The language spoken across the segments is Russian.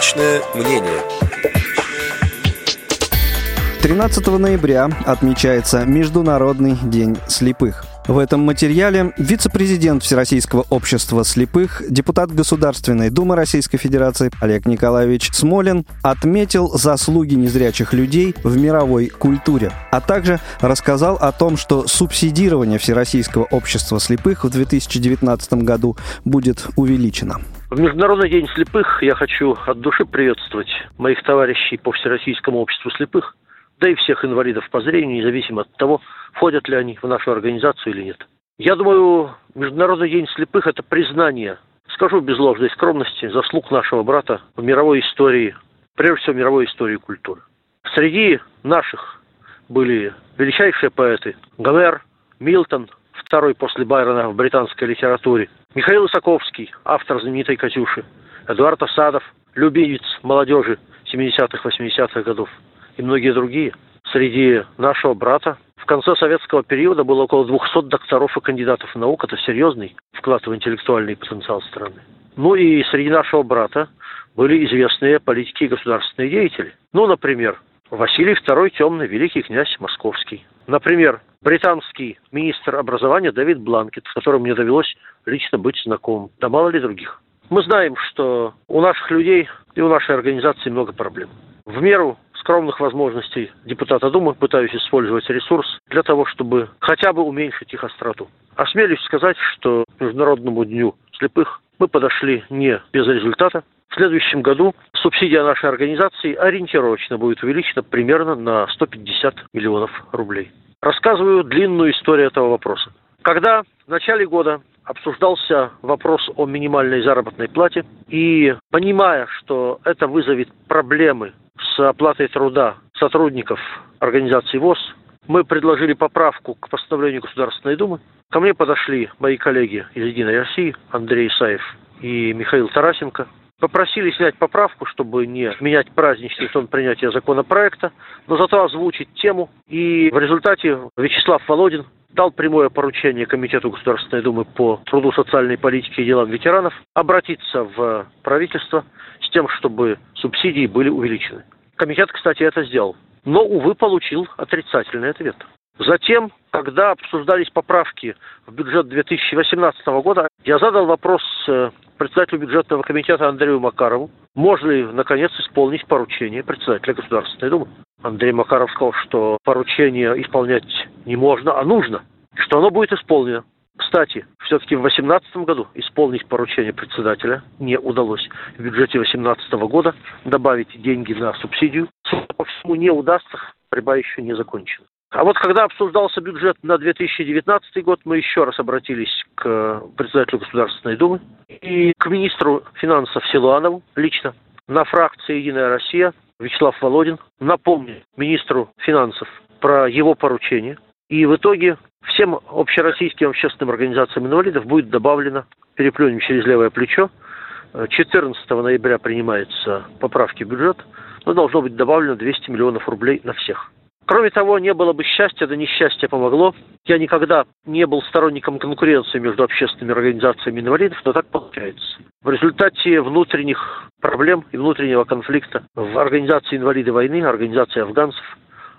Личное мнение. 13 ноября отмечается Международный день слепых. В этом материале вице-президент Всероссийского общества слепых, депутат Государственной Думы Российской Федерации Олег Николаевич Смолин отметил заслуги незрячих людей в мировой культуре, а также рассказал о том, что субсидирование Всероссийского общества слепых в 2019 году будет увеличено. В Международный день слепых я хочу от души приветствовать моих товарищей по Всероссийскому обществу слепых, да и всех инвалидов по зрению, независимо от того, входят ли они в нашу организацию или нет. Я думаю, Международный день слепых – это признание, скажу без ложной скромности, заслуг нашего брата в мировой истории, прежде всего мировой истории культуры. Среди наших были величайшие поэты Гомер, Милтон, второй после Байрона в британской литературе, Михаил Исаковский, автор знаменитой «Катюши», Эдуард Осадов, любимец молодежи 70-х, 80-х годов – и многие другие. Среди нашего брата в конце советского периода было около 200 докторов и кандидатов наук. Это серьезный вклад в интеллектуальный потенциал страны. Ну и среди нашего брата были известные политики и государственные деятели. Ну, например, Василий II Темный, великий князь Московский. Например, британский министр образования Давид Бланкет, с которым мне довелось лично быть знакомым. Да мало ли других. Мы знаем, что у наших людей и у нашей организации много проблем. В меру скромных возможностей депутата Думы пытаюсь использовать ресурс для того, чтобы хотя бы уменьшить их остроту. Осмелюсь сказать, что Международному дню слепых мы подошли не без результата. В следующем году субсидия нашей организации ориентировочно будет увеличена примерно на 150 миллионов рублей. Рассказываю длинную историю этого вопроса. Когда в начале года обсуждался вопрос о минимальной заработной плате, и понимая, что это вызовет проблемы с оплатой труда сотрудников организации ВОЗ, мы предложили поправку к постановлению Государственной Думы. Ко мне подошли мои коллеги из «Единой России» Андрей Исаев и Михаил Тарасенко. Попросили снять поправку, чтобы не менять праздничный тон принятия законопроекта, но зато озвучить тему. И в результате Вячеслав Володин дал прямое поручение Комитету Государственной Думы по труду, социальной политике и делам ветеранов обратиться в правительство с тем, чтобы субсидии были увеличены. Комитет, кстати, это сделал. Но, увы, получил отрицательный ответ. Затем, когда обсуждались поправки в бюджет 2018 года, я задал вопрос э, председателю бюджетного комитета Андрею Макарову, можно ли, наконец, исполнить поручение председателя Государственной Думы. Андрей Макаров сказал, что поручение исполнять не можно, а нужно, что оно будет исполнено. Кстати, все-таки в 2018 году исполнить поручение председателя не удалось. В бюджете 2018 года добавить деньги на субсидию, по всему, не удастся, борьба еще не закончена. А вот когда обсуждался бюджет на 2019 год, мы еще раз обратились к председателю Государственной Думы и к министру финансов Силуанову лично на фракции «Единая Россия» Вячеслав Володин напомнил министру финансов про его поручение. И в итоге всем общероссийским общественным организациям инвалидов будет добавлено, переплюнем через левое плечо, 14 ноября принимаются поправки в бюджет, но должно быть добавлено 200 миллионов рублей на всех. Кроме того, не было бы счастья, да несчастье помогло. Я никогда не был сторонником конкуренции между общественными организациями инвалидов, но так получается. В результате внутренних проблем и внутреннего конфликта в организации инвалиды войны, организации афганцев,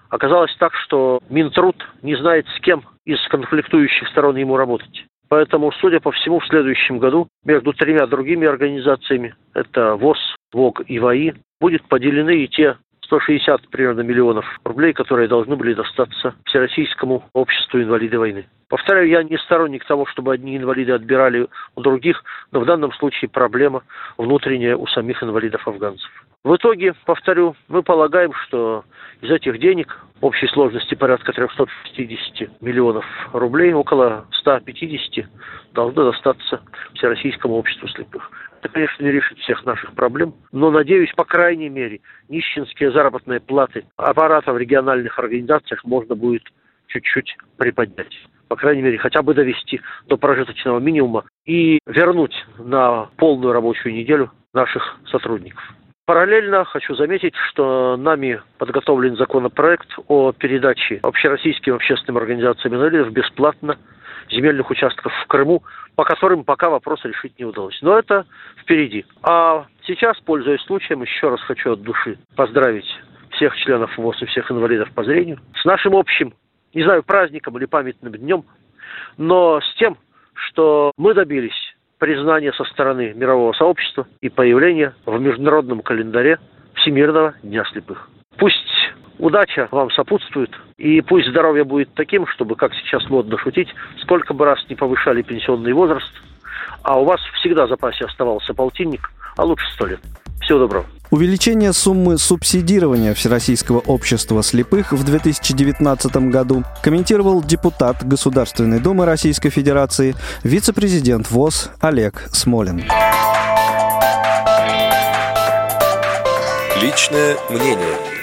оказалось так, что Минтруд не знает с кем из конфликтующих сторон ему работать. Поэтому, судя по всему, в следующем году между тремя другими организациями, это ВОЗ, ВОГ и ВАИ, будут поделены и те 160 примерно миллионов рублей, которые должны были достаться Всероссийскому обществу инвалиды войны. Повторяю, я не сторонник того, чтобы одни инвалиды отбирали у других, но в данном случае проблема внутренняя у самих инвалидов-афганцев. В итоге, повторю, мы полагаем, что из этих денег общей сложности порядка 360 миллионов рублей, около 150 должно достаться Всероссийскому обществу слепых. Это, конечно, не решит всех наших проблем, но, надеюсь, по крайней мере, нищенские заработные платы аппарата в региональных организациях можно будет чуть-чуть приподнять. По крайней мере, хотя бы довести до прожиточного минимума и вернуть на полную рабочую неделю наших сотрудников. Параллельно хочу заметить, что нами подготовлен законопроект о передаче общероссийским общественным организациям инвалидов бесплатно земельных участков в Крыму, по которым пока вопрос решить не удалось. Но это впереди. А сейчас, пользуясь случаем, еще раз хочу от души поздравить всех членов ВОЗ и всех инвалидов по зрению с нашим общим, не знаю, праздником или памятным днем, но с тем, что мы добились признания со стороны мирового сообщества и появления в международном календаре Всемирного Дня Слепых. Пусть удача вам сопутствует, и пусть здоровье будет таким, чтобы, как сейчас модно шутить, сколько бы раз не повышали пенсионный возраст, а у вас всегда в запасе оставался полтинник, а лучше сто лет. Всего доброго. Увеличение суммы субсидирования Всероссийского общества слепых в 2019 году комментировал депутат Государственной Думы Российской Федерации, вице-президент ВОЗ Олег Смолин. Личное мнение.